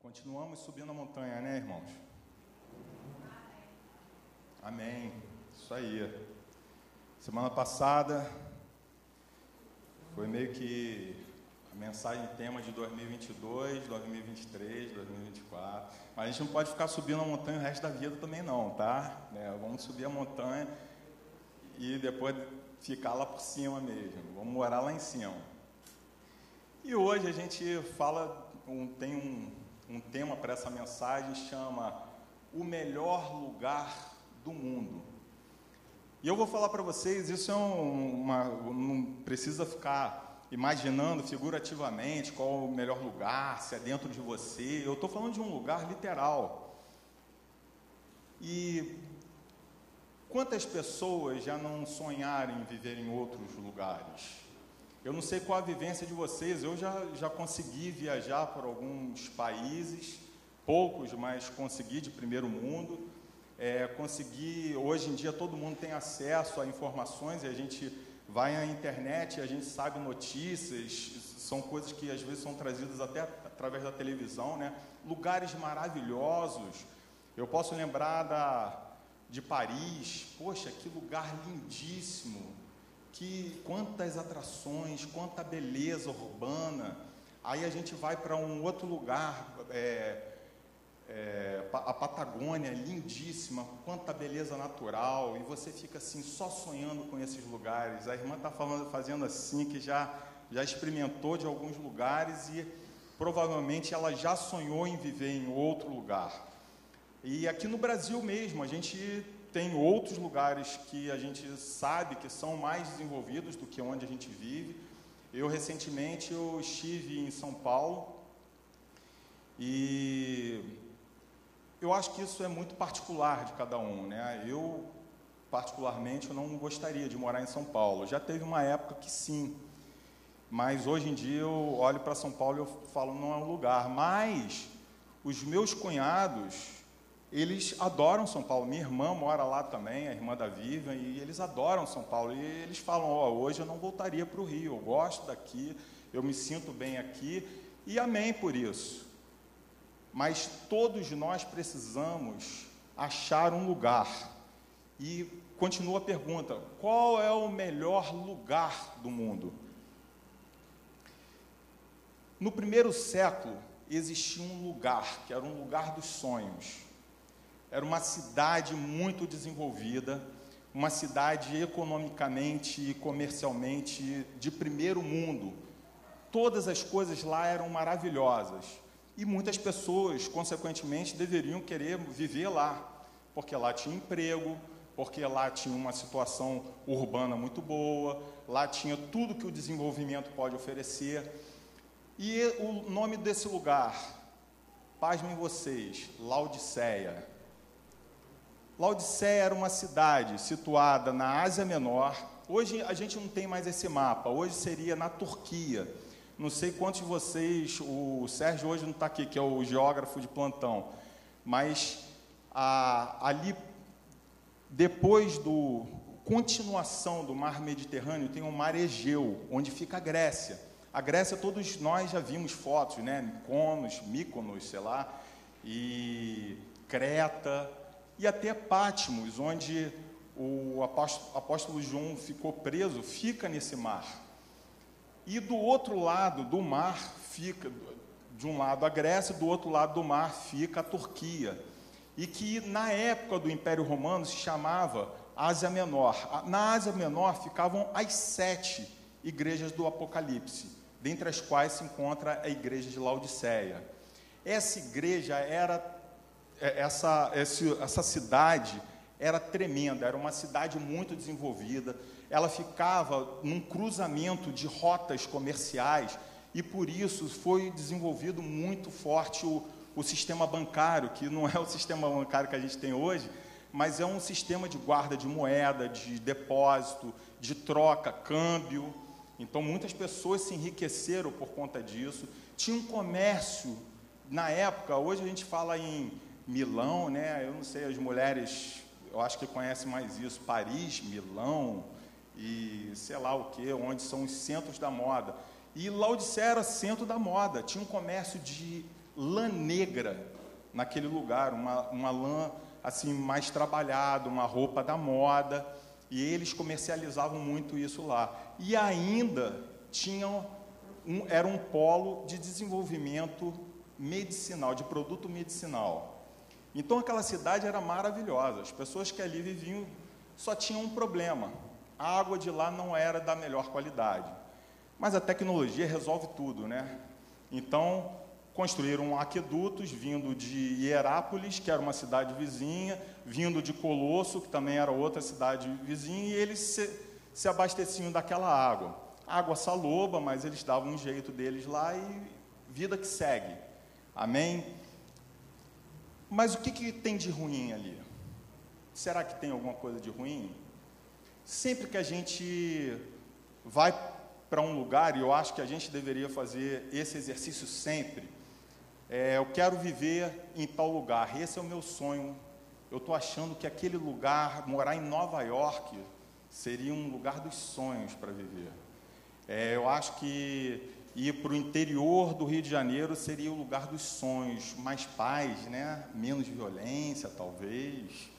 Continuamos subindo a montanha, né, irmãos? Amém. Isso aí. Semana passada foi meio que a mensagem tema de 2022, 2023, 2024. Mas a gente não pode ficar subindo a montanha o resto da vida também não, tá? É, vamos subir a montanha e depois ficar lá por cima mesmo. Vamos morar lá em cima. E hoje a gente fala, um, tem um, um tema para essa mensagem, chama O Melhor Lugar do Mundo. E eu vou falar para vocês, isso é um, uma. Não precisa ficar imaginando figurativamente qual o melhor lugar, se é dentro de você. Eu estou falando de um lugar literal. E quantas pessoas já não sonharam em viver em outros lugares? Eu não sei qual a vivência de vocês, eu já, já consegui viajar por alguns países, poucos, mas consegui de primeiro mundo. É, consegui, hoje em dia todo mundo tem acesso a informações e a gente vai à internet e a gente sabe notícias, são coisas que às vezes são trazidas até através da televisão, né? Lugares maravilhosos. Eu posso lembrar da, de Paris, poxa, que lugar lindíssimo, que quantas atrações, quanta beleza urbana. Aí a gente vai para um outro lugar, é, é, a Patagônia, lindíssima, quanta beleza natural, e você fica assim só sonhando com esses lugares. A irmã está fazendo assim, que já, já experimentou de alguns lugares e provavelmente ela já sonhou em viver em outro lugar. E aqui no Brasil mesmo, a gente tem outros lugares que a gente sabe que são mais desenvolvidos do que onde a gente vive. Eu recentemente eu estive em São Paulo e eu acho que isso é muito particular de cada um, né? Eu particularmente eu não gostaria de morar em São Paulo. Já teve uma época que sim, mas hoje em dia eu olho para São Paulo e eu falo não é um lugar. Mas os meus cunhados eles adoram São Paulo. Minha irmã mora lá também, a irmã da Vivian, e eles adoram São Paulo. E eles falam: Ó, oh, hoje eu não voltaria para o Rio, eu gosto daqui, eu me sinto bem aqui, e amém por isso. Mas todos nós precisamos achar um lugar. E continua a pergunta: qual é o melhor lugar do mundo? No primeiro século existia um lugar, que era um lugar dos sonhos era uma cidade muito desenvolvida, uma cidade economicamente e comercialmente de primeiro mundo. Todas as coisas lá eram maravilhosas. E muitas pessoas, consequentemente, deveriam querer viver lá, porque lá tinha emprego, porque lá tinha uma situação urbana muito boa, lá tinha tudo que o desenvolvimento pode oferecer. E o nome desse lugar, pasmem vocês, Laodiceia. Laodiceia era uma cidade situada na Ásia Menor. Hoje a gente não tem mais esse mapa, hoje seria na Turquia. Não sei quantos de vocês, o Sérgio hoje não está aqui, que é o geógrafo de plantão, mas a, ali, depois do continuação do mar Mediterrâneo, tem o mar Egeu, onde fica a Grécia. A Grécia, todos nós já vimos fotos, né? Mykonos, Mykonos, sei lá, e Creta, e até Pátimos, onde o apóstolo João ficou preso, fica nesse mar. E do outro lado do mar fica, de um lado a Grécia, do outro lado do mar fica a Turquia. E que na época do Império Romano se chamava Ásia Menor. Na Ásia Menor ficavam as sete igrejas do Apocalipse, dentre as quais se encontra a igreja de Laodiceia. Essa igreja era essa, essa cidade era tremenda, era uma cidade muito desenvolvida, ela ficava num cruzamento de rotas comerciais e por isso foi desenvolvido muito forte o, o sistema bancário, que não é o sistema bancário que a gente tem hoje, mas é um sistema de guarda de moeda, de depósito, de troca, câmbio. Então muitas pessoas se enriqueceram por conta disso. Tinha um comércio na época, hoje a gente fala em Milão, né? Eu não sei, as mulheres, eu acho que conhecem mais isso, Paris, Milão e sei lá o que, onde são os centros da moda. E Laodicea era centro da moda, tinha um comércio de lã negra naquele lugar, uma, uma lã assim mais trabalhada, uma roupa da moda, e eles comercializavam muito isso lá. E ainda tinham um, era um polo de desenvolvimento medicinal, de produto medicinal. Então aquela cidade era maravilhosa. As pessoas que ali viviam só tinham um problema: a água de lá não era da melhor qualidade. Mas a tecnologia resolve tudo, né? Então construíram aquedutos vindo de Hierápolis, que era uma cidade vizinha, vindo de Colosso, que também era outra cidade vizinha, e eles se, se abasteciam daquela água. Água saloba, mas eles davam um jeito deles lá e vida que segue. Amém? Mas o que, que tem de ruim ali? Será que tem alguma coisa de ruim? Sempre que a gente vai para um lugar, e eu acho que a gente deveria fazer esse exercício sempre, é, eu quero viver em tal lugar, esse é o meu sonho. Eu estou achando que aquele lugar, morar em Nova York, seria um lugar dos sonhos para viver. É, eu acho que ir para o interior do Rio de Janeiro seria o lugar dos sonhos, mais paz, né? menos violência, talvez.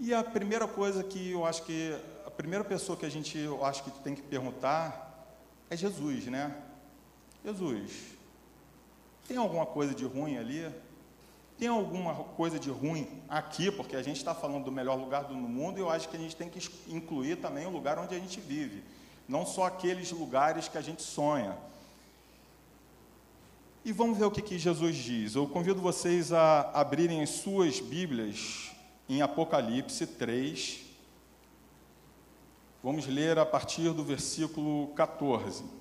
E a primeira coisa que eu acho que a primeira pessoa que a gente eu acho que tem que perguntar é Jesus, né? Jesus, tem alguma coisa de ruim ali? Tem alguma coisa de ruim aqui? Porque a gente está falando do melhor lugar do mundo e eu acho que a gente tem que incluir também o lugar onde a gente vive, não só aqueles lugares que a gente sonha. E vamos ver o que, que Jesus diz. Eu convido vocês a abrirem as suas Bíblias em Apocalipse 3. Vamos ler a partir do versículo 14.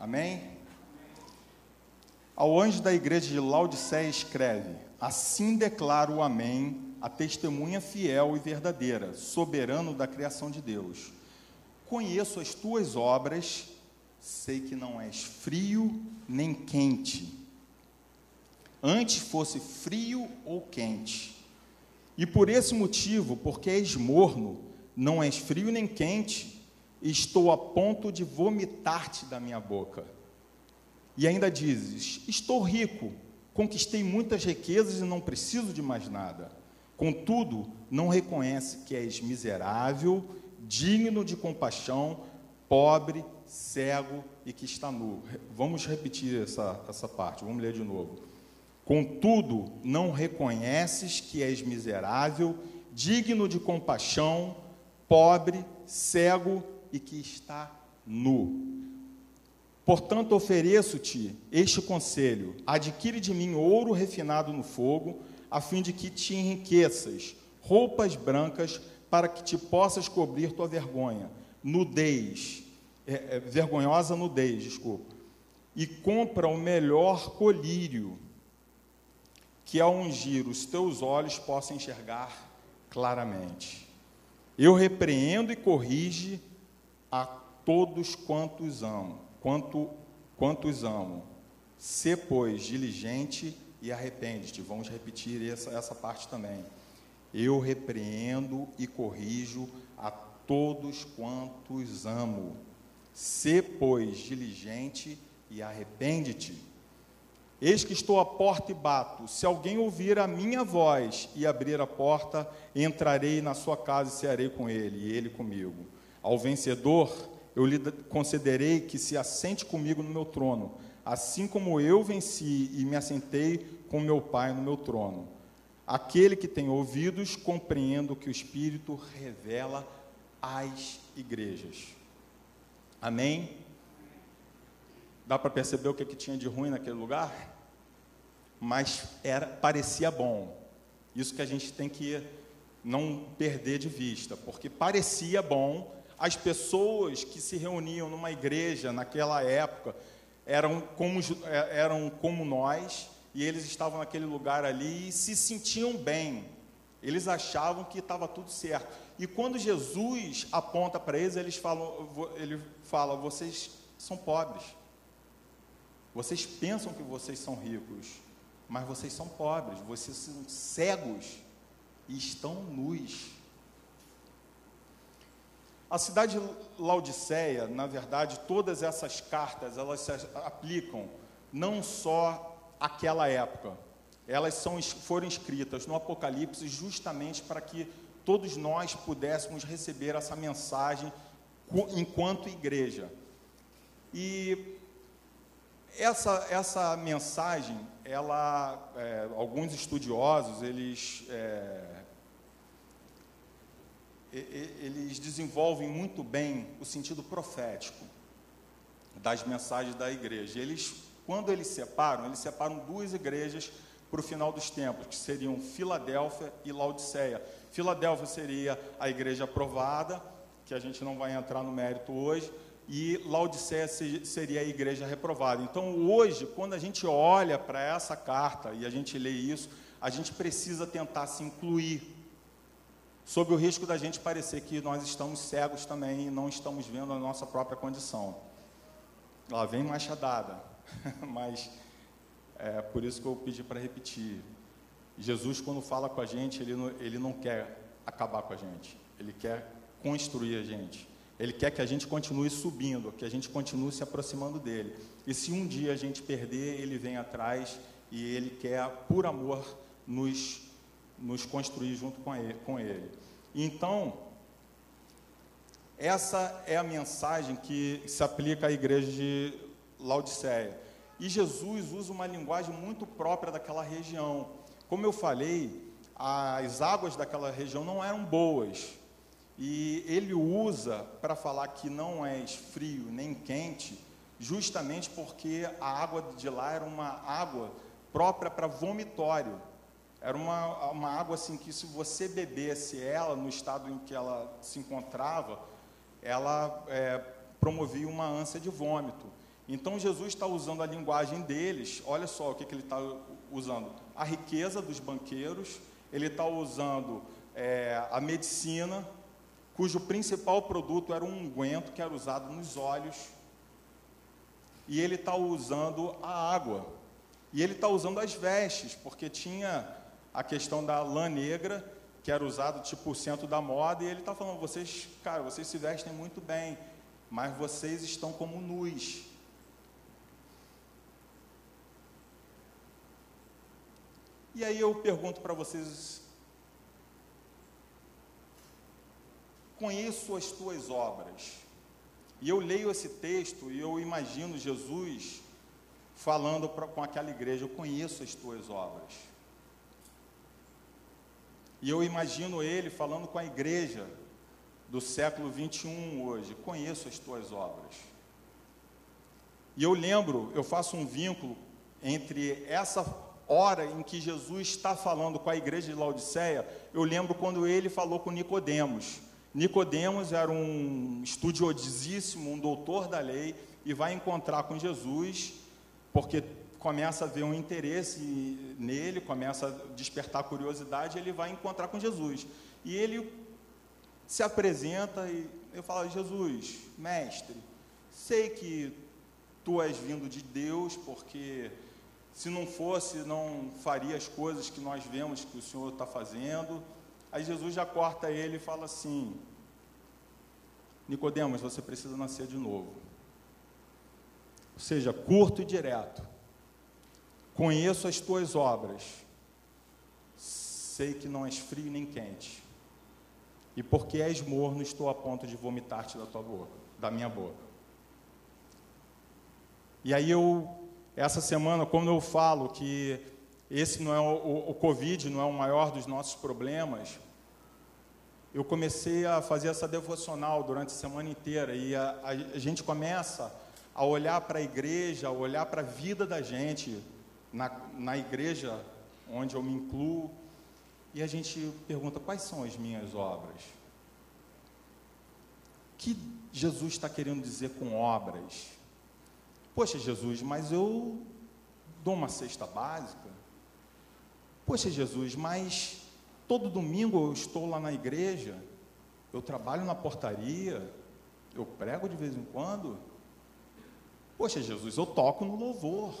Amém? Ao anjo da igreja de Laodiceia escreve: Assim declara o Amém, a testemunha fiel e verdadeira, soberano da criação de Deus. Conheço as tuas obras, sei que não és frio nem quente. Antes fosse frio ou quente. E por esse motivo, porque és morno, não és frio nem quente, estou a ponto de vomitar-te da minha boca. E ainda dizes: Estou rico, conquistei muitas riquezas e não preciso de mais nada. Contudo, não reconhece que és miserável, digno de compaixão, pobre, cego e que está nu. Vamos repetir essa, essa parte, vamos ler de novo. Contudo, não reconheces que és miserável, digno de compaixão, pobre, cego e que está nu. Portanto, ofereço-te este conselho: adquire de mim ouro refinado no fogo, a fim de que te enriqueças, roupas brancas, para que te possas cobrir tua vergonha, nudez, é, é, vergonhosa nudez, desculpa, e compra o melhor colírio, que ao ungir os teus olhos possa enxergar claramente. Eu repreendo e corrige a todos quantos amo, quanto, quantos amo. Se, pois, diligente e arrepende-te. Vamos repetir essa, essa parte também. Eu repreendo e corrijo a todos quantos amo. Se, pois, diligente e arrepende-te. Eis que estou à porta e bato. Se alguém ouvir a minha voz e abrir a porta, entrarei na sua casa e cearei com ele, e ele comigo. Ao vencedor, eu lhe concederei que se assente comigo no meu trono, assim como eu venci e me assentei com meu Pai no meu trono. Aquele que tem ouvidos, compreenda o que o Espírito revela às igrejas. Amém? Dá para perceber o que, que tinha de ruim naquele lugar? Mas era, parecia bom. Isso que a gente tem que não perder de vista, porque parecia bom as pessoas que se reuniam numa igreja naquela época eram como, é, eram como nós, e eles estavam naquele lugar ali e se sentiam bem. Eles achavam que estava tudo certo. E quando Jesus aponta para eles, eles falam, ele fala: vocês são pobres. Vocês pensam que vocês são ricos, mas vocês são pobres, vocês são cegos e estão nus. A cidade de Laodiceia, na verdade, todas essas cartas, elas se aplicam não só àquela época. Elas são, foram escritas no Apocalipse justamente para que todos nós pudéssemos receber essa mensagem enquanto igreja. E essa, essa mensagem, ela, é, alguns estudiosos, eles, é, eles desenvolvem muito bem o sentido profético das mensagens da igreja. Eles, quando eles separam, eles separam duas igrejas para o final dos tempos, que seriam Filadélfia e Laodiceia. Filadélfia seria a igreja aprovada, que a gente não vai entrar no mérito hoje, e Laodiceia seria a igreja reprovada. Então, hoje, quando a gente olha para essa carta e a gente lê isso, a gente precisa tentar se incluir, sob o risco da gente parecer que nós estamos cegos também e não estamos vendo a nossa própria condição. Lá vem machadada, mas é por isso que eu pedi para repetir. Jesus, quando fala com a gente, ele não, ele não quer acabar com a gente, ele quer construir a gente. Ele quer que a gente continue subindo, que a gente continue se aproximando dele. E se um dia a gente perder, ele vem atrás e ele quer, por amor, nos, nos construir junto com ele, com ele. Então, essa é a mensagem que se aplica à igreja de Laodiceia. E Jesus usa uma linguagem muito própria daquela região. Como eu falei, as águas daquela região não eram boas. E ele usa para falar que não é frio nem quente, justamente porque a água de lá era uma água própria para vomitório. Era uma, uma água assim que se você bebesse ela no estado em que ela se encontrava, ela é, promovia uma ânsia de vômito. Então Jesus está usando a linguagem deles, olha só o que, que ele está usando: a riqueza dos banqueiros, ele está usando é, a medicina, cujo principal produto era um unguento que era usado nos olhos, e ele está usando a água, e ele está usando as vestes, porque tinha a questão da lã negra, que era usado tipo o centro da moda, e ele está falando, vocês, cara, vocês se vestem muito bem, mas vocês estão como nus. E aí eu pergunto para vocês conheço as tuas obras. E eu leio esse texto e eu imagino Jesus falando pra, com aquela igreja: Eu conheço as tuas obras. E eu imagino ele falando com a igreja do século 21 hoje: Conheço as tuas obras. E eu lembro, eu faço um vínculo entre essa hora em que Jesus está falando com a igreja de Laodiceia, eu lembro quando ele falou com Nicodemos. Nicodemos era um estudiosíssimo, um doutor da lei, e vai encontrar com Jesus, porque começa a ver um interesse nele, começa a despertar curiosidade, ele vai encontrar com Jesus. E ele se apresenta e eu falo: Jesus, mestre, sei que tu és vindo de Deus, porque se não fosse, não faria as coisas que nós vemos que o Senhor está fazendo. Aí Jesus já corta ele e fala assim: Nicodemos, você precisa nascer de novo. Ou seja, curto e direto. Conheço as tuas obras. Sei que não és frio nem quente. E porque és morno, estou a ponto de vomitar-te da tua boca, da minha boca. E aí eu, essa semana, quando eu falo que esse não é o, o, o Covid não é o maior dos nossos problemas, eu comecei a fazer essa devocional durante a semana inteira e a, a, gente começa a olhar para a igreja, a olhar para a vida da gente na, na igreja onde eu me incluo e a gente pergunta quais são as minhas obras. O que Jesus está querendo dizer com obras? Poxa, Jesus, mas eu dou uma cesta básica. Poxa, Jesus, mas todo domingo eu estou lá na igreja, eu trabalho na portaria, eu prego de vez em quando. Poxa, Jesus, eu toco no louvor.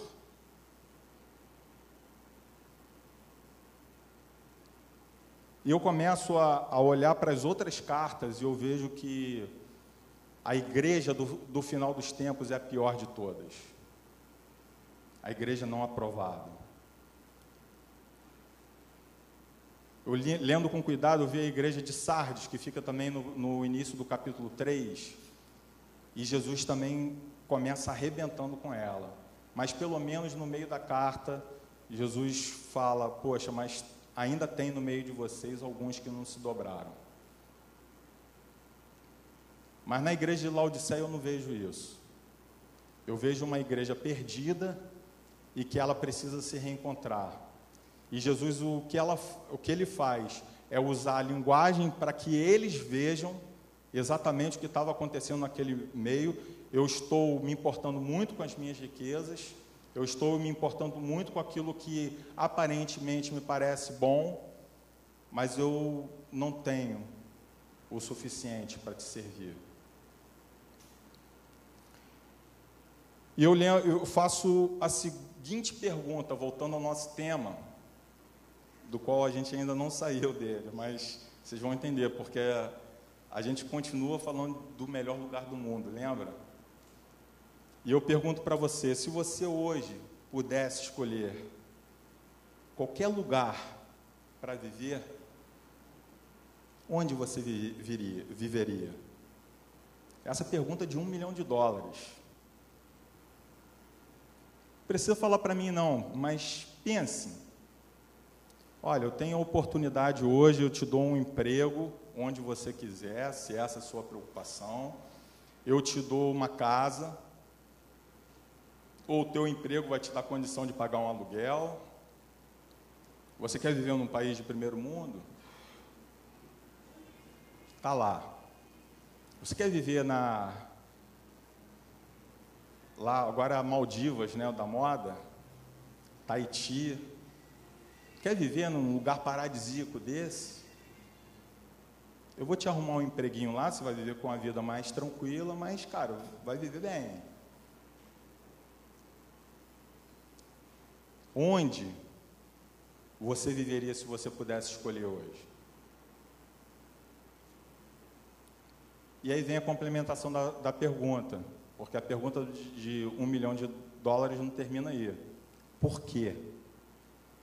E eu começo a, a olhar para as outras cartas e eu vejo que a igreja do, do final dos tempos é a pior de todas. A igreja não aprovada. Eu li, lendo com cuidado, eu vi a igreja de Sardes, que fica também no, no início do capítulo 3. E Jesus também começa arrebentando com ela. Mas pelo menos no meio da carta, Jesus fala: Poxa, mas ainda tem no meio de vocês alguns que não se dobraram. Mas na igreja de Laodiceia eu não vejo isso. Eu vejo uma igreja perdida e que ela precisa se reencontrar. E Jesus, o que, ela, o que ele faz é usar a linguagem para que eles vejam exatamente o que estava acontecendo naquele meio. Eu estou me importando muito com as minhas riquezas, eu estou me importando muito com aquilo que aparentemente me parece bom, mas eu não tenho o suficiente para te servir. E eu, eu faço a seguinte pergunta, voltando ao nosso tema, do qual a gente ainda não saiu dele, mas vocês vão entender, porque a gente continua falando do melhor lugar do mundo, lembra? E eu pergunto para você: se você hoje pudesse escolher qualquer lugar para viver, onde você viria, viveria? Essa pergunta é de um milhão de dólares. Precisa falar para mim, não, mas pense. Olha, eu tenho a oportunidade hoje, eu te dou um emprego onde você quiser, se essa é a sua preocupação. Eu te dou uma casa, ou o teu emprego vai te dar condição de pagar um aluguel? Você quer viver num país de primeiro mundo? Está lá. Você quer viver na lá agora Maldivas, né, da moda, Tahiti? Quer viver num lugar paradisíaco desse? Eu vou te arrumar um empreguinho lá, você vai viver com uma vida mais tranquila, mas, cara, vai viver bem. Onde você viveria se você pudesse escolher hoje? E aí vem a complementação da, da pergunta, porque a pergunta de, de um milhão de dólares não termina aí. Por quê?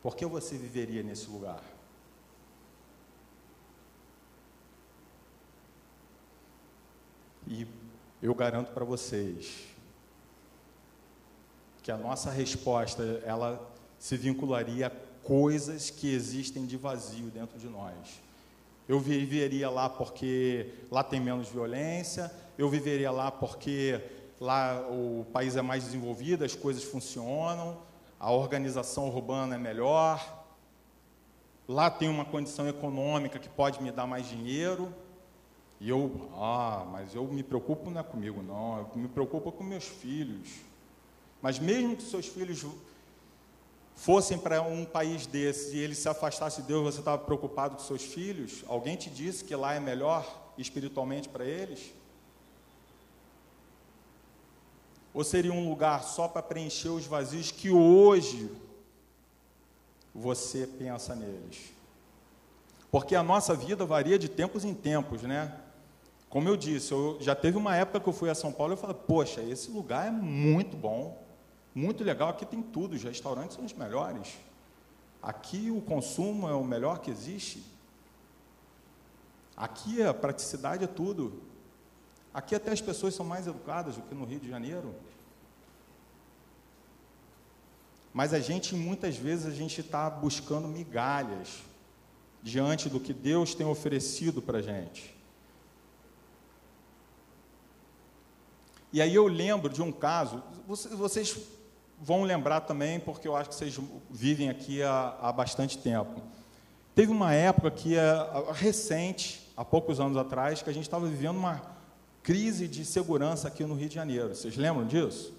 Por que você viveria nesse lugar? E eu garanto para vocês que a nossa resposta ela se vincularia a coisas que existem de vazio dentro de nós. Eu viveria lá porque lá tem menos violência, eu viveria lá porque lá o país é mais desenvolvido, as coisas funcionam, a organização urbana é melhor, lá tem uma condição econômica que pode me dar mais dinheiro. E eu, ah, mas eu me preocupo não é comigo, não, eu me preocupo com meus filhos. Mas mesmo que seus filhos fossem para um país desse e eles se afastassem de Deus, você estava preocupado com seus filhos? Alguém te disse que lá é melhor espiritualmente para eles? Ou seria um lugar só para preencher os vazios que hoje você pensa neles? Porque a nossa vida varia de tempos em tempos, né? Como eu disse, eu, já teve uma época que eu fui a São Paulo e eu falei, poxa, esse lugar é muito bom muito legal. Aqui tem tudo, os restaurantes são os melhores. Aqui o consumo é o melhor que existe. Aqui a praticidade é tudo. Aqui até as pessoas são mais educadas do que no Rio de Janeiro. Mas a gente, muitas vezes, a gente está buscando migalhas diante do que Deus tem oferecido para a gente. E aí eu lembro de um caso, vocês vão lembrar também, porque eu acho que vocês vivem aqui há, há bastante tempo. Teve uma época que, é, recente, há poucos anos atrás, que a gente estava vivendo uma crise de segurança aqui no Rio de Janeiro. Vocês lembram disso?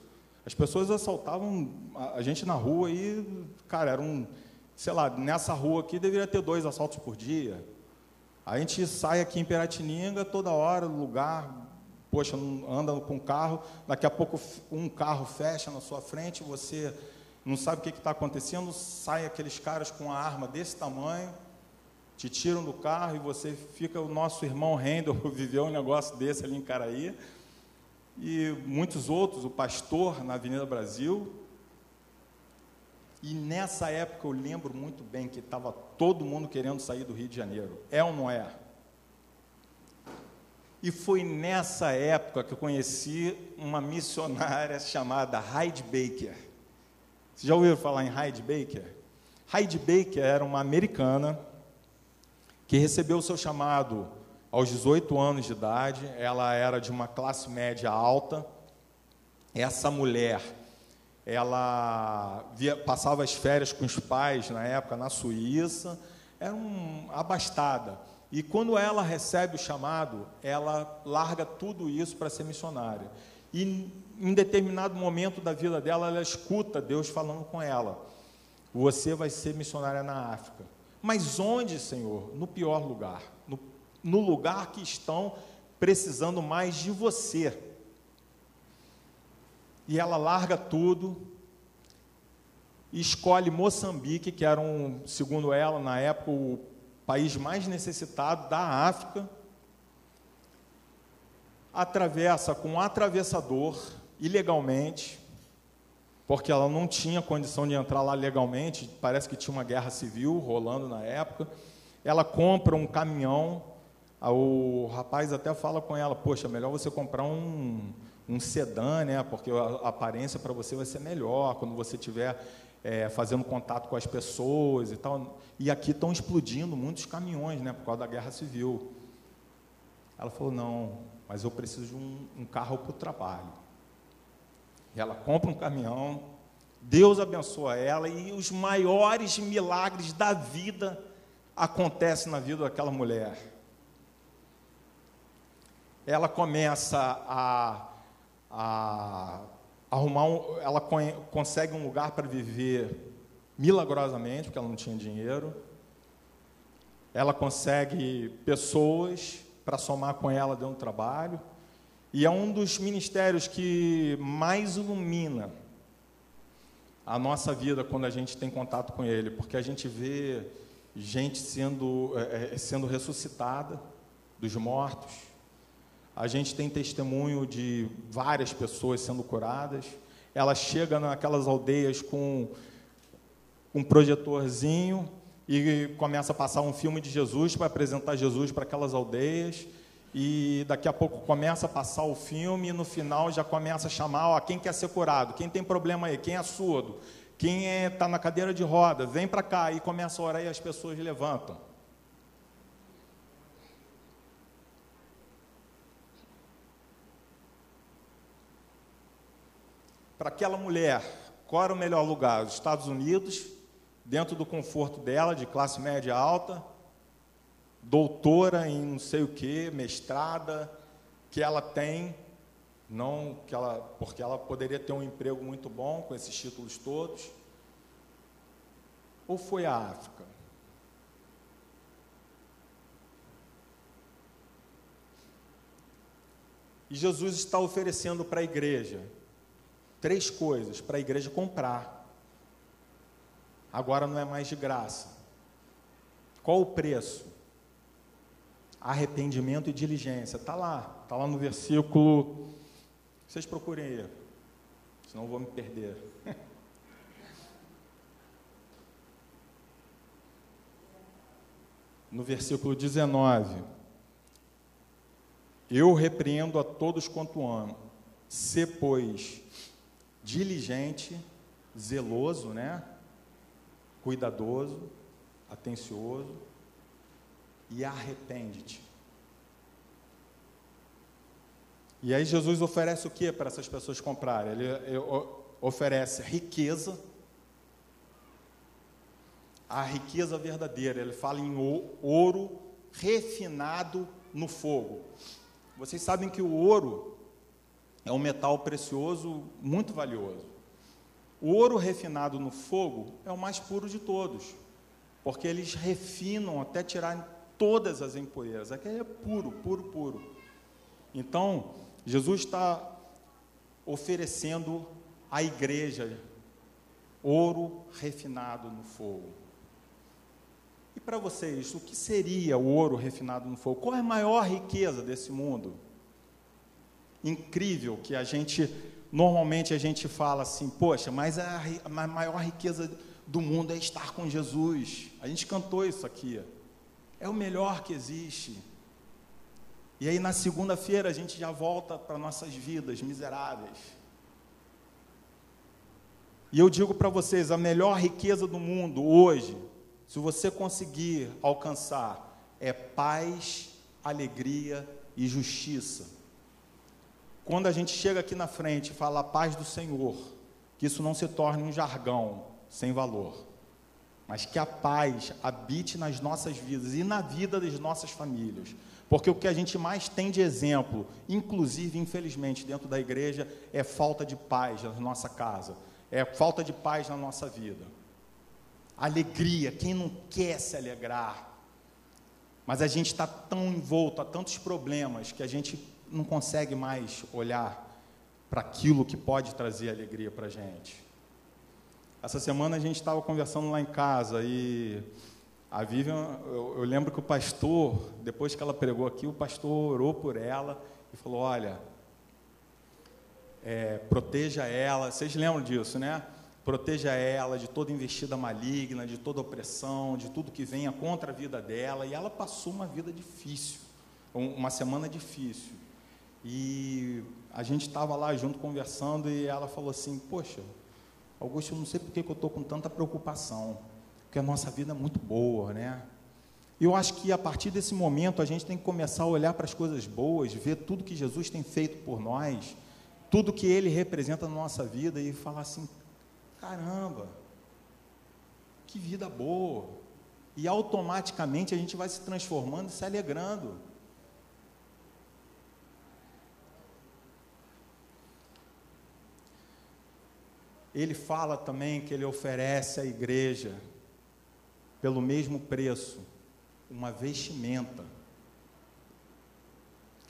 As pessoas assaltavam a gente na rua e, cara, eram sei lá, nessa rua aqui deveria ter dois assaltos por dia. A gente sai aqui em Piratininga toda hora, lugar, poxa, anda com carro, daqui a pouco um carro fecha na sua frente, você não sabe o que está acontecendo, sai aqueles caras com uma arma desse tamanho, te tiram do carro e você fica, o nosso irmão Rendel viveu um negócio desse ali em Caraí, e muitos outros, o pastor na Avenida Brasil. E nessa época eu lembro muito bem que estava todo mundo querendo sair do Rio de Janeiro. É ou não é? E foi nessa época que eu conheci uma missionária chamada Heidi Baker. Vocês já ouviram falar em Heidi Baker? Heidi Baker era uma americana que recebeu o seu chamado aos 18 anos de idade, ela era de uma classe média alta. Essa mulher, ela via, passava as férias com os pais na época na Suíça, era um, abastada. E quando ela recebe o chamado, ela larga tudo isso para ser missionária. E em determinado momento da vida dela, ela escuta Deus falando com ela: Você vai ser missionária na África. Mas onde, Senhor? No pior lugar, no no lugar que estão precisando mais de você. E ela larga tudo e escolhe Moçambique, que era, um, segundo ela, na época, o país mais necessitado da África. Atravessa com um atravessador, ilegalmente, porque ela não tinha condição de entrar lá legalmente, parece que tinha uma guerra civil rolando na época. Ela compra um caminhão o rapaz até fala com ela, poxa, melhor você comprar um, um sedã, né? Porque a aparência para você vai ser melhor quando você estiver é, fazendo contato com as pessoas e tal. E aqui estão explodindo muitos caminhões, né? Por causa da guerra civil. Ela falou, não, mas eu preciso de um, um carro para o trabalho. E ela compra um caminhão, Deus abençoa ela e os maiores milagres da vida acontecem na vida daquela mulher ela começa a, a arrumar, um, ela consegue um lugar para viver milagrosamente, porque ela não tinha dinheiro. Ela consegue pessoas para somar com ela dentro do trabalho. E é um dos ministérios que mais ilumina a nossa vida quando a gente tem contato com ele, porque a gente vê gente sendo, é, sendo ressuscitada dos mortos, a gente tem testemunho de várias pessoas sendo curadas. Ela chega naquelas aldeias com um projetorzinho e começa a passar um filme de Jesus para apresentar Jesus para aquelas aldeias. E daqui a pouco começa a passar o filme e no final já começa a chamar, ó, quem quer ser curado, quem tem problema aí, quem é surdo, quem está é, tá na cadeira de roda, vem para cá e começa a orar e as pessoas levantam. Para aquela mulher, qual era o melhor lugar? Os Estados Unidos, dentro do conforto dela, de classe média alta, doutora em não sei o que, mestrada, que ela tem, não que ela, porque ela poderia ter um emprego muito bom com esses títulos todos. Ou foi a África? E Jesus está oferecendo para a igreja três coisas para a igreja comprar. Agora não é mais de graça. Qual o preço? Arrependimento e diligência. Está lá, está lá no versículo. Vocês procurem aí, senão eu vou me perder. no versículo 19. Eu repreendo a todos quanto amo. Se, pois, diligente, zeloso, né? Cuidadoso, atencioso e arrepende-te. E aí Jesus oferece o que para essas pessoas comprarem? Ele, ele oferece riqueza, a riqueza verdadeira. Ele fala em ouro refinado no fogo. Vocês sabem que o ouro é um metal precioso muito valioso. O ouro refinado no fogo é o mais puro de todos. porque eles refinam até tirarem todas as empoeiras. Aqui é puro, puro, puro. Então, Jesus está oferecendo à igreja ouro refinado no fogo. E para vocês, o que seria o ouro refinado no fogo? Qual é a maior riqueza desse mundo? Incrível que a gente, normalmente a gente fala assim, poxa, mas a, a maior riqueza do mundo é estar com Jesus. A gente cantou isso aqui. É o melhor que existe. E aí na segunda-feira a gente já volta para nossas vidas miseráveis. E eu digo para vocês, a melhor riqueza do mundo hoje, se você conseguir alcançar, é paz, alegria e justiça. Quando a gente chega aqui na frente e fala a paz do Senhor, que isso não se torne um jargão sem valor, mas que a paz habite nas nossas vidas e na vida das nossas famílias. Porque o que a gente mais tem de exemplo, inclusive, infelizmente, dentro da igreja, é falta de paz na nossa casa é falta de paz na nossa vida. Alegria, quem não quer se alegrar? Mas a gente está tão envolto a tantos problemas que a gente não consegue mais olhar para aquilo que pode trazer alegria para a gente. Essa semana a gente estava conversando lá em casa e a Vivian, eu, eu, lembro que o pastor, depois que ela pregou aqui, o pastor orou por ela e falou: Olha, é, proteja ela. Vocês lembram disso, né? Proteja ela de toda investida maligna, de toda opressão, de tudo que venha contra a vida dela. E ela passou uma vida difícil, uma semana difícil. E a gente estava lá junto conversando e ela falou assim: Poxa, Augusto, eu não sei por que eu estou com tanta preocupação, porque a nossa vida é muito boa, né? Eu acho que a partir desse momento a gente tem que começar a olhar para as coisas boas, ver tudo que Jesus tem feito por nós tudo que ele representa na nossa vida e falar assim: caramba, que vida boa. E automaticamente a gente vai se transformando e se alegrando. Ele fala também que ele oferece à igreja, pelo mesmo preço, uma vestimenta.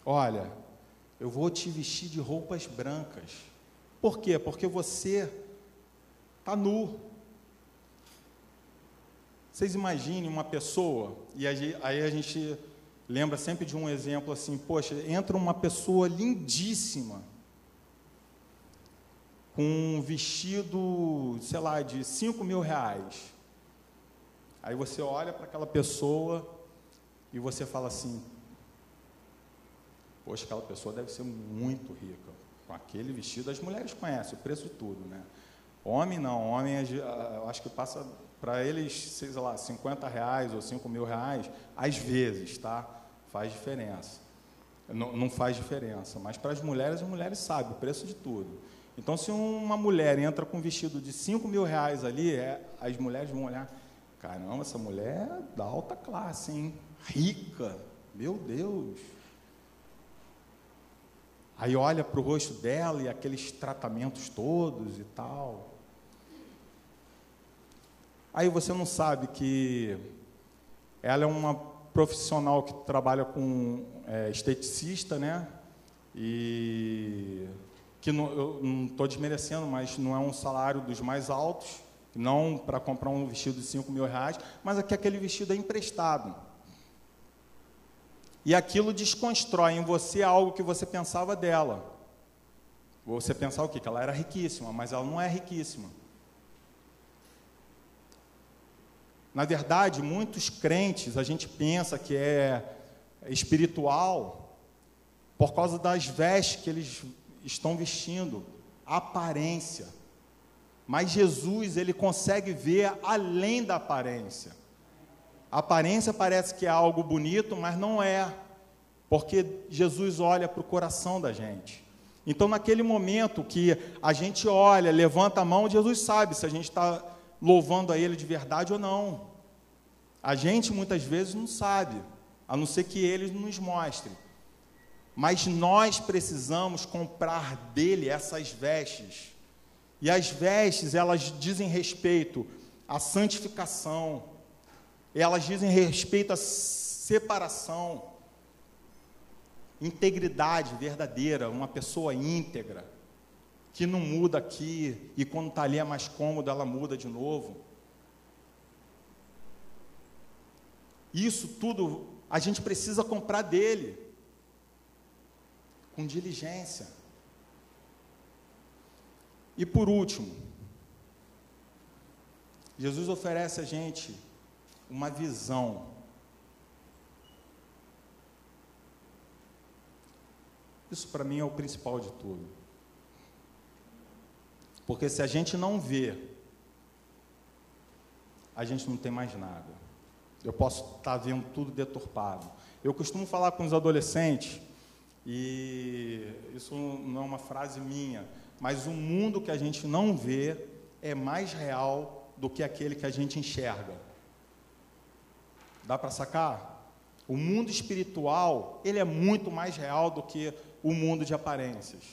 Olha, eu vou te vestir de roupas brancas. Por quê? Porque você está nu. Vocês imaginem uma pessoa, e aí a gente lembra sempre de um exemplo assim: poxa, entra uma pessoa lindíssima, com um vestido, sei lá, de 5 mil reais. Aí você olha para aquela pessoa e você fala assim: Poxa, aquela pessoa deve ser muito rica. Com aquele vestido, as mulheres conhecem o preço de tudo, né? Homem não, homem eu acho que passa para eles, sei lá, 50 reais ou 5 mil reais, às vezes, tá? Faz diferença. Não, não faz diferença, mas para as mulheres, as mulheres sabem o preço de tudo. Então, se uma mulher entra com um vestido de 5 mil reais ali, é, as mulheres vão olhar, caramba, essa mulher é da alta classe, hein? Rica, meu Deus. Aí olha para o rosto dela e aqueles tratamentos todos e tal. Aí você não sabe que ela é uma profissional que trabalha com é, esteticista, né? E que não, eu não estou desmerecendo, mas não é um salário dos mais altos, não para comprar um vestido de 5 mil reais, mas aqui aquele vestido é emprestado. E aquilo desconstrói em você algo que você pensava dela. Você pensava o quê? Que ela era riquíssima, mas ela não é riquíssima. Na verdade, muitos crentes, a gente pensa que é espiritual por causa das vestes que eles estão vestindo, aparência. Mas Jesus, ele consegue ver além da aparência. A aparência parece que é algo bonito, mas não é, porque Jesus olha para o coração da gente. Então, naquele momento que a gente olha, levanta a mão, Jesus sabe se a gente está louvando a Ele de verdade ou não. A gente muitas vezes não sabe, a não ser que Ele nos mostre. Mas nós precisamos comprar dele essas vestes. E as vestes, elas dizem respeito à santificação, elas dizem respeito à separação, integridade verdadeira, uma pessoa íntegra, que não muda aqui e quando está ali é mais cômodo, ela muda de novo. Isso tudo a gente precisa comprar dele, com diligência. E por último, Jesus oferece a gente uma visão. Isso para mim é o principal de tudo. Porque se a gente não vê, a gente não tem mais nada. Eu posso estar tá vendo tudo deturpado. Eu costumo falar com os adolescentes, e isso não é uma frase minha, mas o mundo que a gente não vê é mais real do que aquele que a gente enxerga. Dá para sacar? O mundo espiritual, ele é muito mais real do que o mundo de aparências.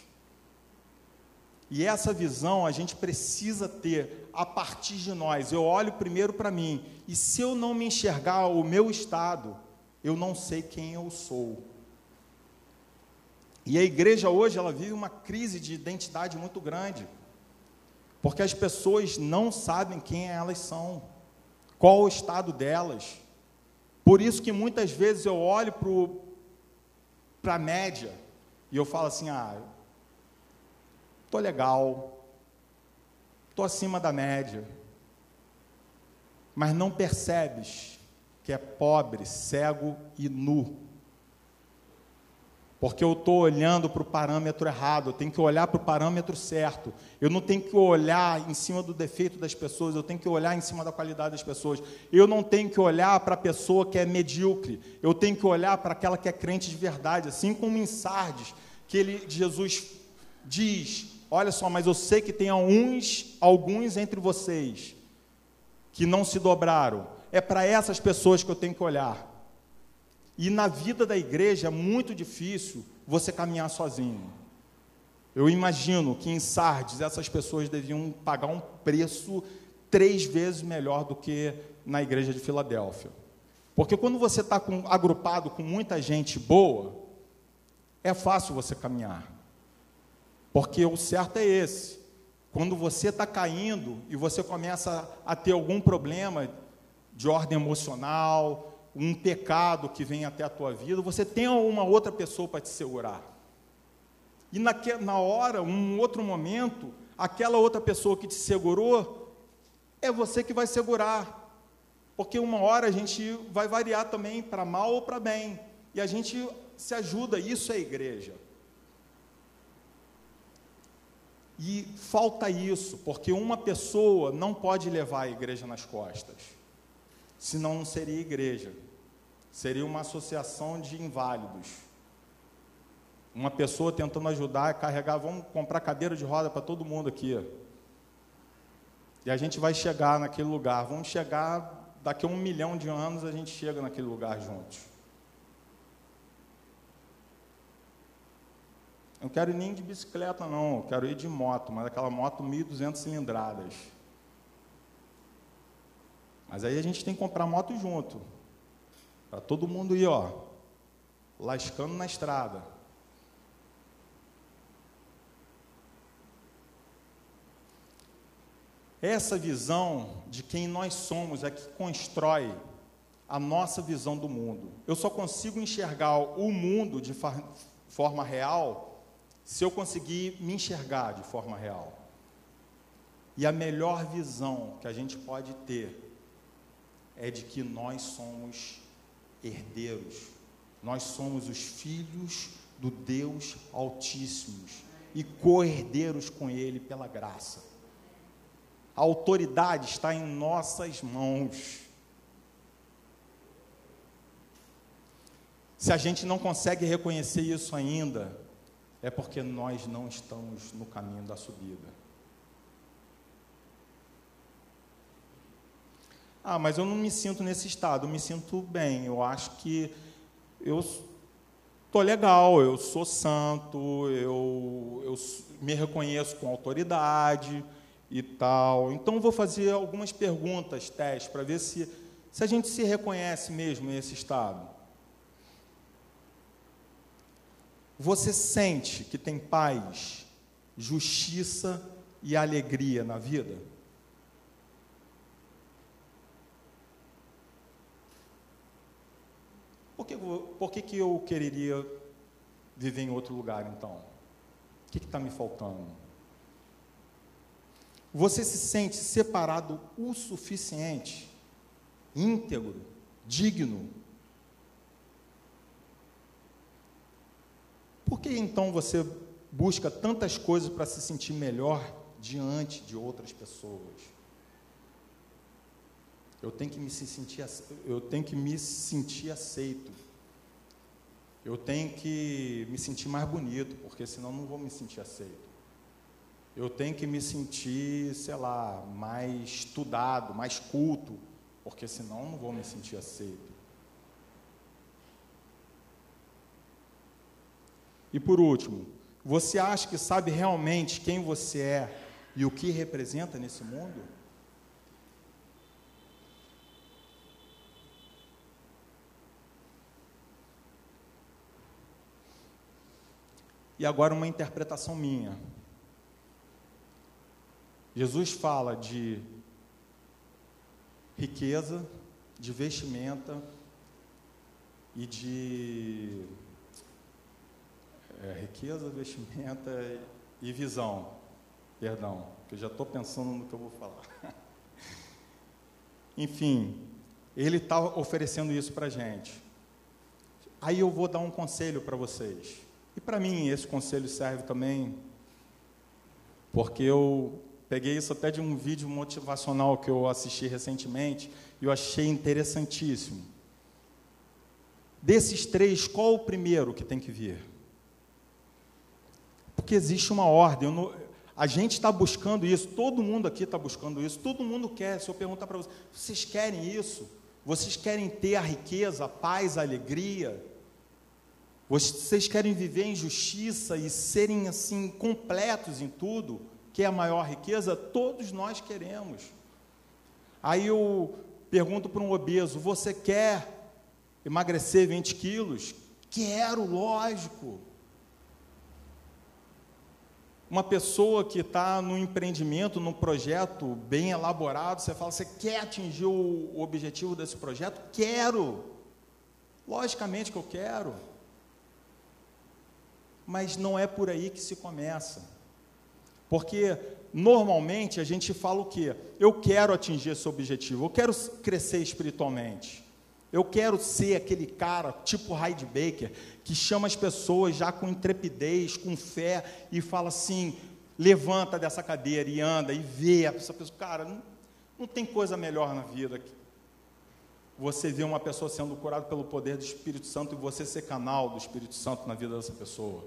E essa visão a gente precisa ter a partir de nós. Eu olho primeiro para mim, e se eu não me enxergar o meu estado, eu não sei quem eu sou. E a igreja hoje ela vive uma crise de identidade muito grande, porque as pessoas não sabem quem elas são, qual o estado delas. Por isso que muitas vezes eu olho para a média e eu falo assim: ah, estou legal, estou acima da média, mas não percebes que é pobre, cego e nu. Porque eu estou olhando para o parâmetro errado, eu tenho que olhar para o parâmetro certo. Eu não tenho que olhar em cima do defeito das pessoas, eu tenho que olhar em cima da qualidade das pessoas. Eu não tenho que olhar para a pessoa que é medíocre, eu tenho que olhar para aquela que é crente de verdade. Assim como em Sardes, que ele, Jesus diz: Olha só, mas eu sei que tem alguns, alguns entre vocês que não se dobraram. É para essas pessoas que eu tenho que olhar. E na vida da igreja é muito difícil você caminhar sozinho. Eu imagino que em Sardes essas pessoas deviam pagar um preço três vezes melhor do que na igreja de Filadélfia. Porque quando você está agrupado com muita gente boa, é fácil você caminhar. Porque o certo é esse. Quando você está caindo e você começa a ter algum problema de ordem emocional, um pecado que vem até a tua vida, você tem uma outra pessoa para te segurar. E naque, na hora, um outro momento, aquela outra pessoa que te segurou, é você que vai segurar. Porque uma hora a gente vai variar também para mal ou para bem. E a gente se ajuda, isso é igreja. E falta isso, porque uma pessoa não pode levar a igreja nas costas, senão não seria igreja seria uma associação de inválidos. Uma pessoa tentando ajudar carregar, vamos comprar cadeira de roda para todo mundo aqui. E a gente vai chegar naquele lugar. Vamos chegar, daqui a um milhão de anos, a gente chega naquele lugar juntos. Eu não quero ir nem de bicicleta, não. Eu quero ir de moto, mas aquela moto 1.200 cilindradas. Mas aí a gente tem que comprar moto junto. Para todo mundo ir, ó, lascando na estrada. Essa visão de quem nós somos é que constrói a nossa visão do mundo. Eu só consigo enxergar o mundo de forma real se eu conseguir me enxergar de forma real. E a melhor visão que a gente pode ter é de que nós somos herdeiros. Nós somos os filhos do Deus Altíssimo e co-herdeiros com Ele pela graça. A autoridade está em nossas mãos. Se a gente não consegue reconhecer isso ainda, é porque nós não estamos no caminho da subida. Ah, mas eu não me sinto nesse estado, eu me sinto bem. Eu acho que eu estou legal, eu sou santo, eu, eu me reconheço com autoridade e tal. Então, vou fazer algumas perguntas, testes, para ver se, se a gente se reconhece mesmo nesse estado, você sente que tem paz, justiça e alegria na vida? Por que, por que, que eu quereria viver em outro lugar então? O que está me faltando? Você se sente separado o suficiente íntegro, digno. Por que então você busca tantas coisas para se sentir melhor diante de outras pessoas? Eu tenho que me sentir, eu tenho que me sentir aceito. Eu tenho que me sentir mais bonito, porque senão não vou me sentir aceito. Eu tenho que me sentir, sei lá, mais estudado, mais culto, porque senão não vou me sentir aceito. E por último, você acha que sabe realmente quem você é e o que representa nesse mundo? E agora uma interpretação minha. Jesus fala de riqueza, de vestimenta e de é, riqueza, vestimenta e visão. Perdão, que eu já estou pensando no que eu vou falar. Enfim, ele está oferecendo isso para a gente. Aí eu vou dar um conselho para vocês. E para mim esse conselho serve também, porque eu Peguei isso até de um vídeo motivacional que eu assisti recentemente e eu achei interessantíssimo. Desses três, qual o primeiro que tem que vir? Porque existe uma ordem. Não, a gente está buscando isso, todo mundo aqui está buscando isso, todo mundo quer. Se eu perguntar para vocês, vocês querem isso? Vocês querem ter a riqueza, a paz, a alegria? Vocês querem viver em justiça e serem assim completos em tudo? que é a maior riqueza? Todos nós queremos. Aí eu pergunto para um obeso: Você quer emagrecer 20 quilos? Quero, lógico. Uma pessoa que está no empreendimento, num projeto bem elaborado, você fala: Você quer atingir o objetivo desse projeto? Quero. Logicamente que eu quero. Mas não é por aí que se começa. Porque normalmente a gente fala o quê? Eu quero atingir esse objetivo, eu quero crescer espiritualmente. Eu quero ser aquele cara, tipo Hyde Baker, que chama as pessoas já com intrepidez, com fé, e fala assim: levanta dessa cadeira e anda e vê essa pessoa. Cara, não, não tem coisa melhor na vida você ver uma pessoa sendo curada pelo poder do Espírito Santo e você ser canal do Espírito Santo na vida dessa pessoa.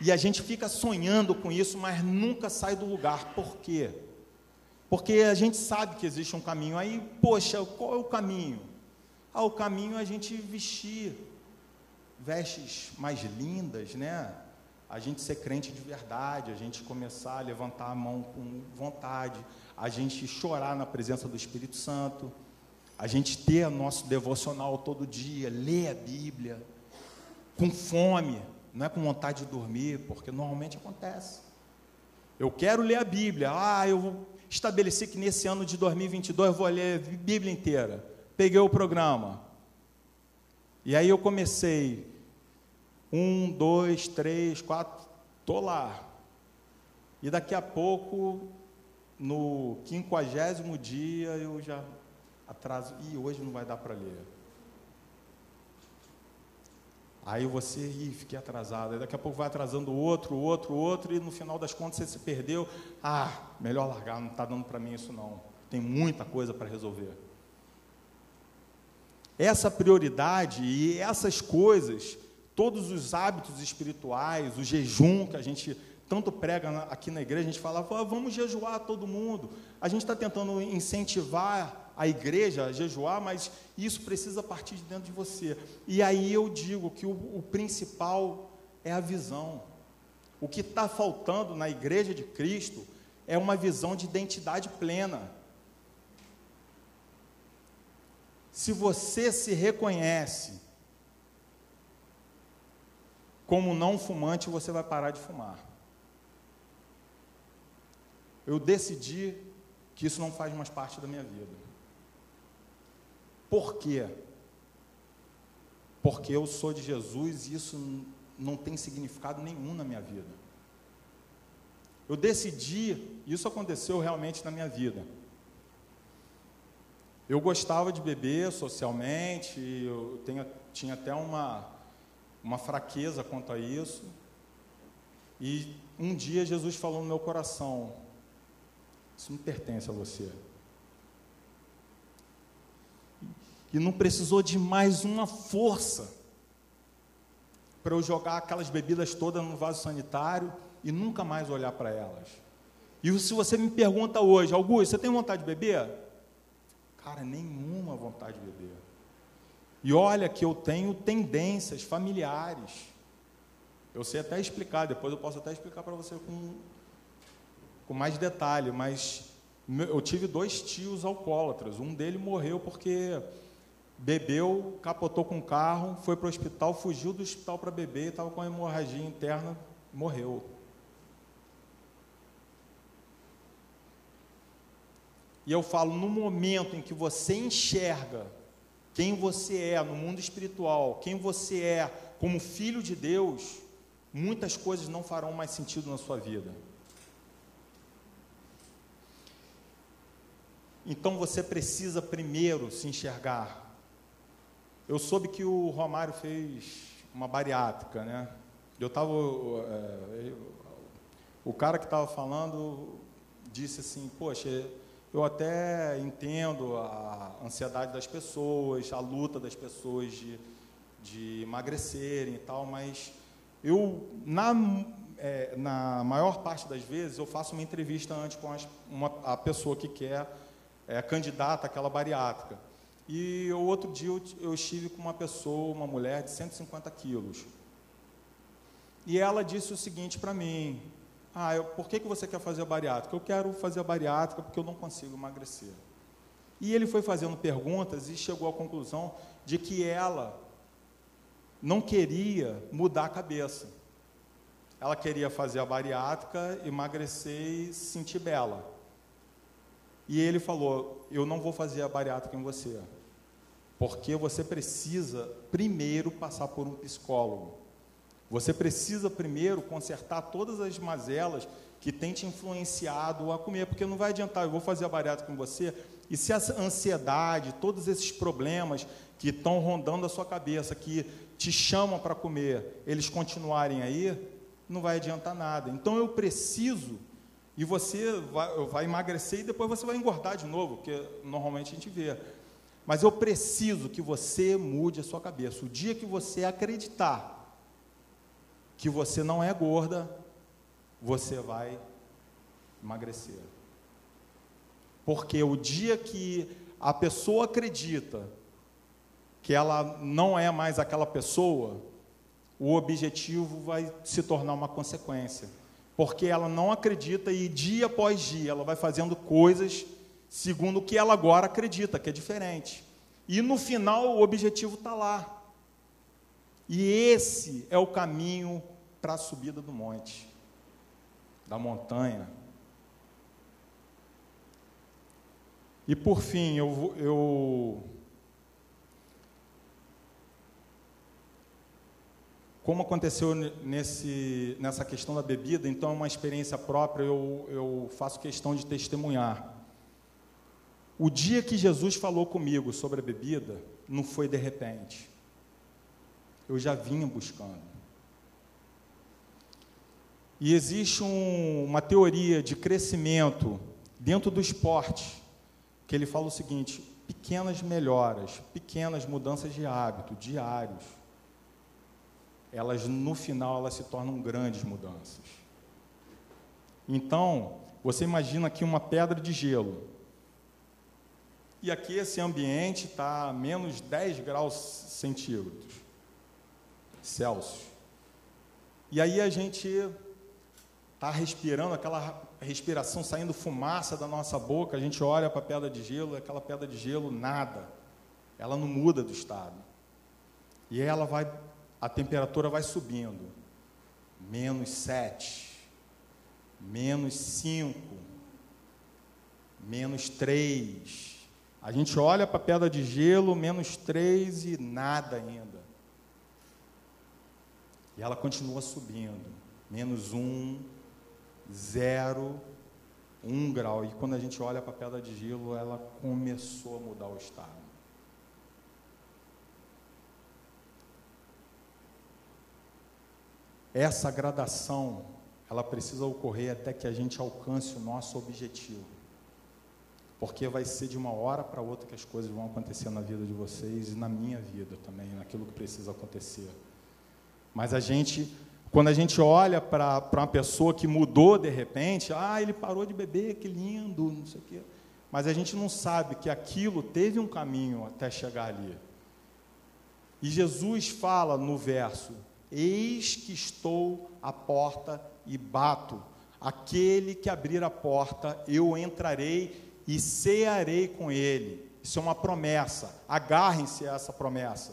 E a gente fica sonhando com isso, mas nunca sai do lugar. Por quê? Porque a gente sabe que existe um caminho. Aí, poxa, qual é o caminho? Ah, o caminho é a gente vestir vestes mais lindas, né? A gente ser crente de verdade, a gente começar a levantar a mão com vontade, a gente chorar na presença do Espírito Santo, a gente ter nosso devocional todo dia, ler a Bíblia, com fome, não é com vontade de dormir, porque normalmente acontece. Eu quero ler a Bíblia. Ah, eu estabeleci que nesse ano de 2022 eu vou ler a Bíblia inteira. Peguei o programa. E aí eu comecei. Um, dois, três, quatro. Estou lá. E daqui a pouco, no quinquagésimo dia, eu já atraso. E hoje não vai dar para ler. Aí você, ih, fiquei atrasado. Aí daqui a pouco vai atrasando outro, outro, outro, e no final das contas você se perdeu. Ah, melhor largar, não está dando para mim isso não. Tem muita coisa para resolver. Essa prioridade e essas coisas, todos os hábitos espirituais, o jejum que a gente tanto prega aqui na igreja, a gente fala, vamos jejuar todo mundo. A gente está tentando incentivar a igreja a jejuar, mas isso precisa partir de dentro de você. E aí eu digo que o, o principal é a visão. O que está faltando na igreja de Cristo é uma visão de identidade plena. Se você se reconhece como não fumante, você vai parar de fumar. Eu decidi que isso não faz mais parte da minha vida. Por quê? Porque eu sou de Jesus e isso não tem significado nenhum na minha vida. Eu decidi, isso aconteceu realmente na minha vida. Eu gostava de beber socialmente, eu tenho, tinha até uma, uma fraqueza quanto a isso. E um dia Jesus falou no meu coração: Isso não pertence a você. E não precisou de mais uma força para eu jogar aquelas bebidas todas no vaso sanitário e nunca mais olhar para elas. E se você me pergunta hoje, Augusto, você tem vontade de beber? Cara, nenhuma vontade de beber. E olha que eu tenho tendências familiares. Eu sei até explicar, depois eu posso até explicar para você com, com mais detalhe, mas eu tive dois tios alcoólatras. Um deles morreu porque bebeu, capotou com o carro, foi para o hospital, fugiu do hospital para beber, estava com hemorragia interna, morreu. E eu falo, no momento em que você enxerga quem você é no mundo espiritual, quem você é como filho de Deus, muitas coisas não farão mais sentido na sua vida. Então você precisa primeiro se enxergar eu soube que o Romário fez uma bariátrica, né? Eu estava. É, o cara que estava falando disse assim: Poxa, eu até entendo a ansiedade das pessoas, a luta das pessoas de, de emagrecerem e tal, mas eu, na, é, na maior parte das vezes, eu faço uma entrevista antes com as, uma, a pessoa que quer, é candidata àquela bariátrica. E o outro dia eu, eu estive com uma pessoa, uma mulher de 150 quilos. E ela disse o seguinte para mim: Ah, eu, por que, que você quer fazer a bariátrica? Eu quero fazer a bariátrica porque eu não consigo emagrecer. E ele foi fazendo perguntas e chegou à conclusão de que ela não queria mudar a cabeça. Ela queria fazer a bariátrica, emagrecer e se sentir bela. E ele falou: Eu não vou fazer a bariátrica em você. Porque você precisa primeiro passar por um psicólogo. Você precisa primeiro consertar todas as mazelas que têm te influenciado a comer, porque não vai adiantar, eu vou fazer a bariátrica com você, e se a ansiedade, todos esses problemas que estão rondando a sua cabeça, que te chamam para comer, eles continuarem aí, não vai adiantar nada. Então eu preciso, e você vai, vai emagrecer e depois você vai engordar de novo, porque normalmente a gente vê. Mas eu preciso que você mude a sua cabeça. O dia que você acreditar que você não é gorda, você vai emagrecer. Porque o dia que a pessoa acredita que ela não é mais aquela pessoa, o objetivo vai se tornar uma consequência. Porque ela não acredita e dia após dia ela vai fazendo coisas segundo o que ela agora acredita, que é diferente. E no final o objetivo está lá. E esse é o caminho para a subida do monte, da montanha. E por fim, eu, eu como aconteceu nesse, nessa questão da bebida, então é uma experiência própria, eu, eu faço questão de testemunhar. O dia que Jesus falou comigo sobre a bebida, não foi de repente. Eu já vinha buscando. E existe um, uma teoria de crescimento dentro do esporte, que ele fala o seguinte: pequenas melhoras, pequenas mudanças de hábito diários, elas no final elas se tornam grandes mudanças. Então, você imagina aqui uma pedra de gelo e aqui esse ambiente está a menos 10 graus centígrados Celsius. E aí a gente está respirando aquela respiração saindo fumaça da nossa boca, a gente olha para a pedra de gelo, aquela pedra de gelo nada. ela não muda do estado. E ela vai, a temperatura vai subindo. Menos sete, menos cinco, menos três. A gente olha para a pedra de gelo, menos três e nada ainda. E ela continua subindo. Menos um, zero, um grau. E quando a gente olha para a pedra de gelo, ela começou a mudar o estado. Essa gradação, ela precisa ocorrer até que a gente alcance o nosso objetivo. Porque vai ser de uma hora para outra que as coisas vão acontecer na vida de vocês e na minha vida também, naquilo que precisa acontecer. Mas a gente, quando a gente olha para uma pessoa que mudou de repente, ah, ele parou de beber, que lindo, não sei o quê. Mas a gente não sabe que aquilo teve um caminho até chegar ali. E Jesus fala no verso: Eis que estou à porta e bato. Aquele que abrir a porta, eu entrarei e cearei com ele. Isso é uma promessa. Agarrem-se a essa promessa.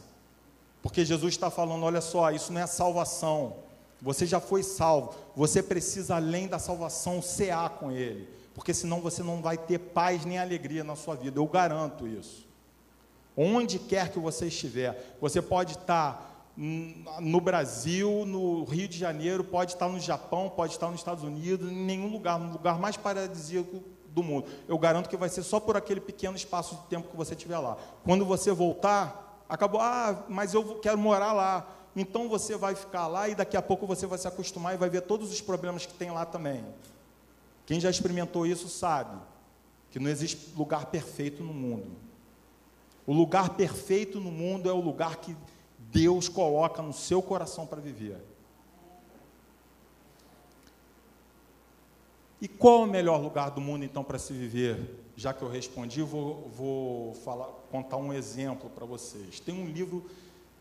Porque Jesus está falando: olha só, isso não é salvação. Você já foi salvo. Você precisa, além da salvação, cear com ele. Porque senão você não vai ter paz nem alegria na sua vida. Eu garanto isso. Onde quer que você estiver, você pode estar no Brasil, no Rio de Janeiro, pode estar no Japão, pode estar nos Estados Unidos, em nenhum lugar, no lugar mais paradisíaco do mundo. Eu garanto que vai ser só por aquele pequeno espaço de tempo que você tiver lá. Quando você voltar, acabou, ah, mas eu quero morar lá. Então você vai ficar lá e daqui a pouco você vai se acostumar e vai ver todos os problemas que tem lá também. Quem já experimentou isso sabe que não existe lugar perfeito no mundo. O lugar perfeito no mundo é o lugar que Deus coloca no seu coração para viver. E qual é o melhor lugar do mundo então para se viver? Já que eu respondi, vou, vou falar, contar um exemplo para vocês. Tem um livro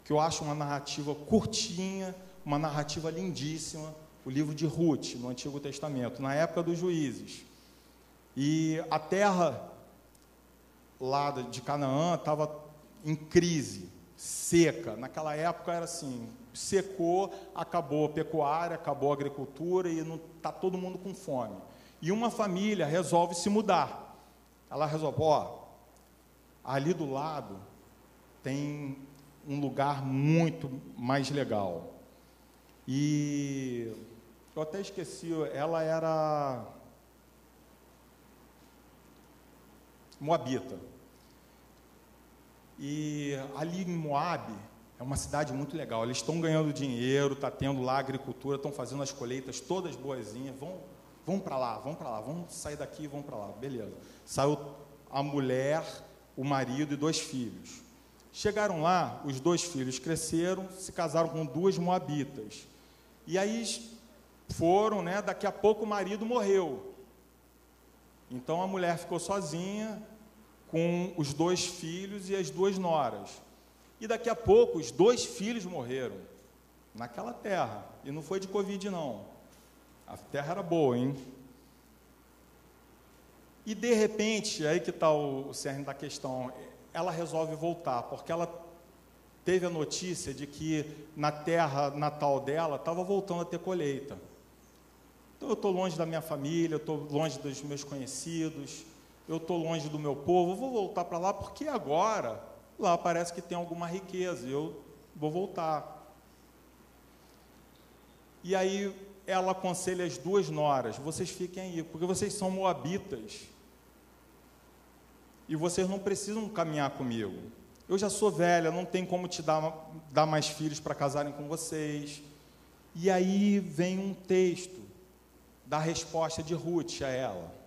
que eu acho uma narrativa curtinha, uma narrativa lindíssima, o livro de Ruth, no Antigo Testamento, na época dos juízes. E a terra lá de Canaã estava em crise seca. Naquela época era assim: secou, acabou a pecuária, acabou a agricultura e não está todo mundo com fome. E uma família resolve se mudar. Ela resolve, ó, ali do lado tem um lugar muito mais legal. E eu até esqueci, ela era Moabita. E ali em Moab é uma cidade muito legal. Eles estão ganhando dinheiro, está tendo lá agricultura, estão fazendo as colheitas todas boazinhas. Vão, vão para lá, vão para lá, vamos sair daqui, vão para lá. Beleza. Saiu a mulher, o marido e dois filhos. Chegaram lá, os dois filhos cresceram, se casaram com duas moabitas. E aí foram, né? Daqui a pouco o marido morreu. Então a mulher ficou sozinha, com os dois filhos e as duas noras. E daqui a pouco os dois filhos morreram naquela terra. E não foi de Covid, não. A terra era boa, hein? E de repente, aí que está o, o cerne da questão, ela resolve voltar, porque ela teve a notícia de que na terra natal dela estava voltando a ter colheita. Então eu estou longe da minha família, eu estou longe dos meus conhecidos, eu estou longe do meu povo, vou voltar para lá porque agora lá parece que tem alguma riqueza, eu vou voltar. E aí ela aconselha as duas noras: vocês fiquem aí, porque vocês são moabitas. E vocês não precisam caminhar comigo. Eu já sou velha, não tem como te dar, dar mais filhos para casarem com vocês. E aí vem um texto da resposta de Ruth a ela.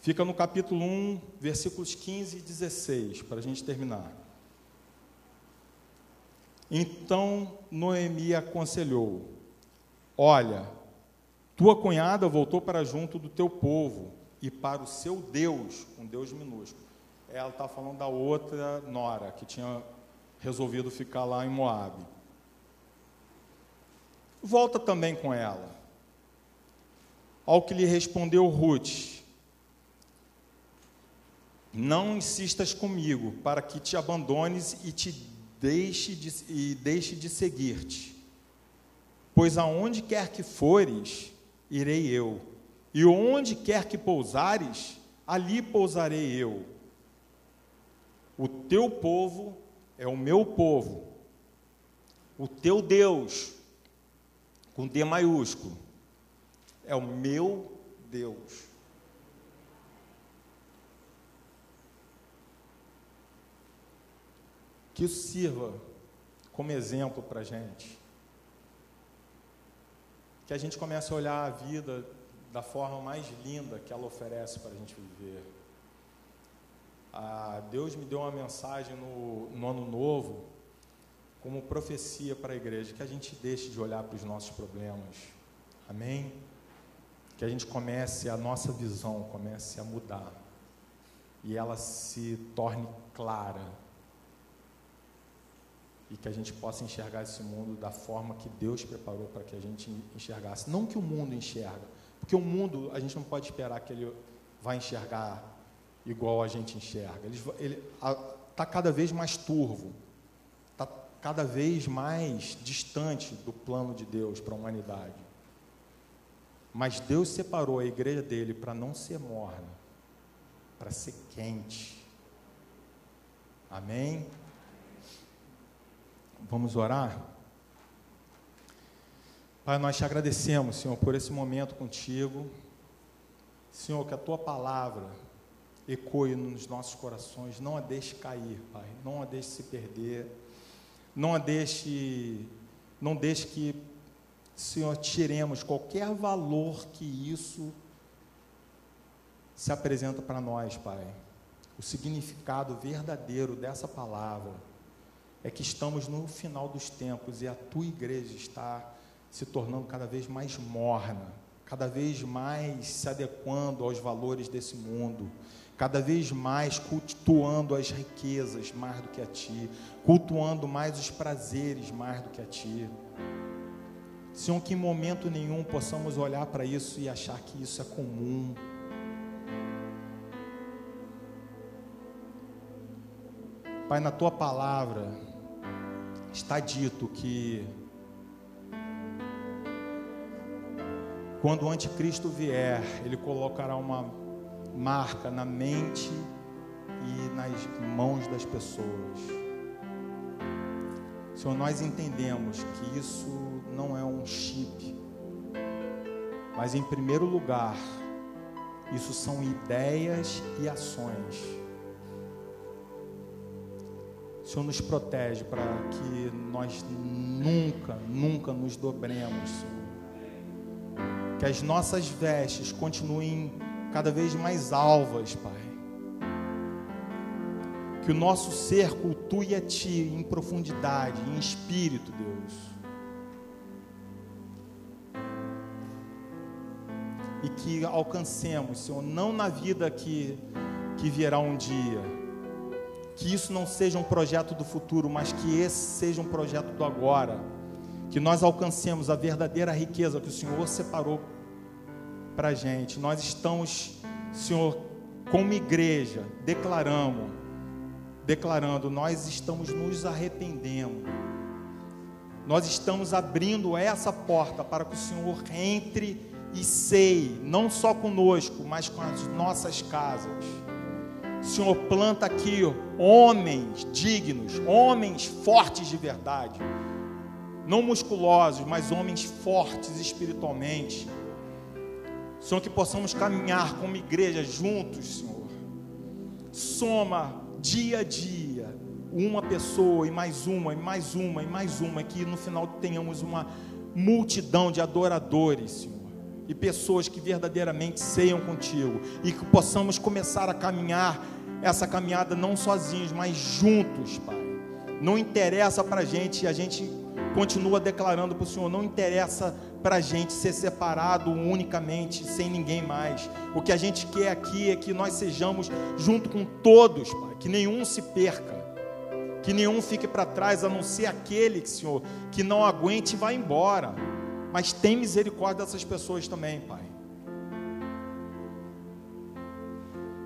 Fica no capítulo 1, versículos 15 e 16, para a gente terminar. Então Noemi aconselhou: Olha, tua cunhada voltou para junto do teu povo e para o seu Deus, um Deus minúsculo. Ela está falando da outra nora que tinha resolvido ficar lá em Moabe. Volta também com ela. Ao que lhe respondeu Ruth: não insistas comigo, para que te abandones e te deixe de, e deixe de seguir-te. Pois aonde quer que fores, irei eu, e onde quer que pousares, ali pousarei eu. O teu povo é o meu povo, o teu Deus, com D maiúsculo, é o meu Deus. Que isso sirva como exemplo para a gente. Que a gente comece a olhar a vida da forma mais linda que ela oferece para a gente viver. Ah, Deus me deu uma mensagem no, no ano novo, como profecia para a igreja, que a gente deixe de olhar para os nossos problemas. Amém? Que a gente comece, a nossa visão comece a mudar. E ela se torne clara. E que a gente possa enxergar esse mundo da forma que Deus preparou para que a gente enxergasse. Não que o mundo enxerga, porque o mundo, a gente não pode esperar que ele vai enxergar igual a gente enxerga. Ele está cada vez mais turvo, está cada vez mais distante do plano de Deus para a humanidade. Mas Deus separou a igreja dele para não ser morna, para ser quente. Amém? Vamos orar? Pai, nós te agradecemos, Senhor, por esse momento contigo. Senhor, que a tua palavra ecoe nos nossos corações, não a deixe cair, Pai, não a deixe se perder, não a deixe, não deixe que, Senhor, tiremos qualquer valor que isso se apresenta para nós, Pai. O significado verdadeiro dessa palavra é que estamos no final dos tempos e a tua igreja está se tornando cada vez mais morna, cada vez mais se adequando aos valores desse mundo, cada vez mais cultuando as riquezas mais do que a ti, cultuando mais os prazeres mais do que a ti. Senhor, que em momento nenhum possamos olhar para isso e achar que isso é comum. Pai, na tua palavra está dito que Quando o anticristo vier, ele colocará uma marca na mente e nas mãos das pessoas. Senhor, nós entendemos que isso não é um chip, mas em primeiro lugar, isso são ideias e ações. Senhor nos protege para que nós nunca, nunca nos dobremos, Senhor que as nossas vestes continuem cada vez mais alvas, Pai. Que o nosso ser cultue a Ti em profundidade, em espírito, Deus. E que alcancemos, Senhor, não na vida que, que virá um dia, que isso não seja um projeto do futuro, mas que esse seja um projeto do agora que nós alcancemos a verdadeira riqueza que o Senhor separou para a gente. Nós estamos, Senhor, como igreja, declaramos, declarando, nós estamos nos arrependendo. Nós estamos abrindo essa porta para que o Senhor entre e sei, não só conosco, mas com as nossas casas. Senhor, planta aqui homens dignos, homens fortes de verdade não musculosos, mas homens fortes espiritualmente. Senhor, que possamos caminhar como igreja juntos, Senhor. Soma dia a dia uma pessoa e mais uma, e mais uma, e mais uma, que no final tenhamos uma multidão de adoradores, Senhor. E pessoas que verdadeiramente ceiam contigo. E que possamos começar a caminhar essa caminhada não sozinhos, mas juntos, Pai. Não interessa para a gente, a gente continua declarando para o Senhor: não interessa para a gente ser separado unicamente, sem ninguém mais. O que a gente quer aqui é que nós sejamos junto com todos, Pai, que nenhum se perca, que nenhum fique para trás, a não ser aquele, Senhor, que não aguente e vá embora. Mas tem misericórdia dessas pessoas também, Pai.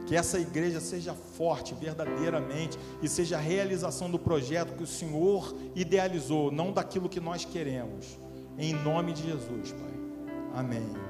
Que essa igreja seja forte verdadeiramente e seja a realização do projeto que o Senhor idealizou, não daquilo que nós queremos. Em nome de Jesus, Pai. Amém.